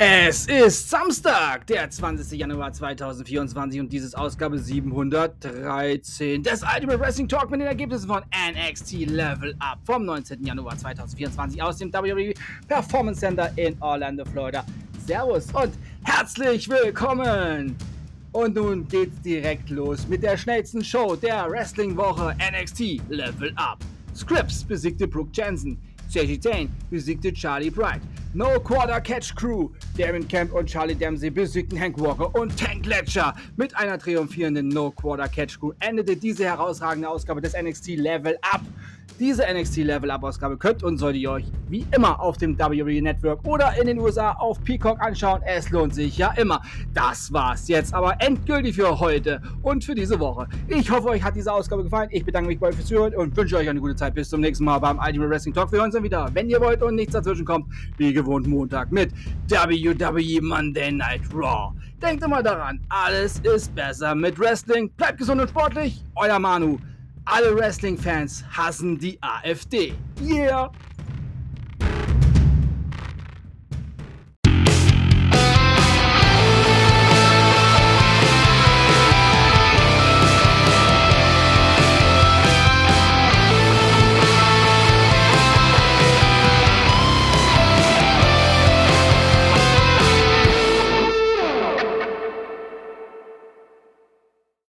Es ist Samstag, der 20. Januar 2024 und dieses Ausgabe 713 des Ultimate Wrestling Talk mit den Ergebnissen von NXT Level Up vom 19. Januar 2024 aus dem WWE Performance Center in Orlando, Florida. Servus und herzlich willkommen! Und nun geht's direkt los mit der schnellsten Show der Wrestling-Woche NXT Level Up. Scripps besiegte Brooke Jensen. JG Dane besiegte Charlie Bright. No Quarter Catch Crew, Darren Camp und Charlie Dempsey besiegten Hank Walker und Tank Ledger. Mit einer triumphierenden No Quarter Catch Crew endete diese herausragende Ausgabe des NXT Level Up. Diese NXT Level Up Ausgabe könnt und solltet ihr euch wie immer auf dem WWE Network oder in den USA auf Peacock anschauen. Es lohnt sich ja immer. Das war's jetzt aber endgültig für heute und für diese Woche. Ich hoffe, euch hat diese Ausgabe gefallen. Ich bedanke mich bei euch fürs Zuhören und wünsche euch eine gute Zeit. Bis zum nächsten Mal beim Ultimate Wrestling Talk. Wir hören uns dann wieder, wenn ihr wollt und nichts dazwischen kommt, wie gewohnt Montag mit WWE Monday Night Raw. Denkt immer daran, alles ist besser mit Wrestling. Bleibt gesund und sportlich. Euer Manu. Alle Wrestling-Fans hassen die AfD. Yeah!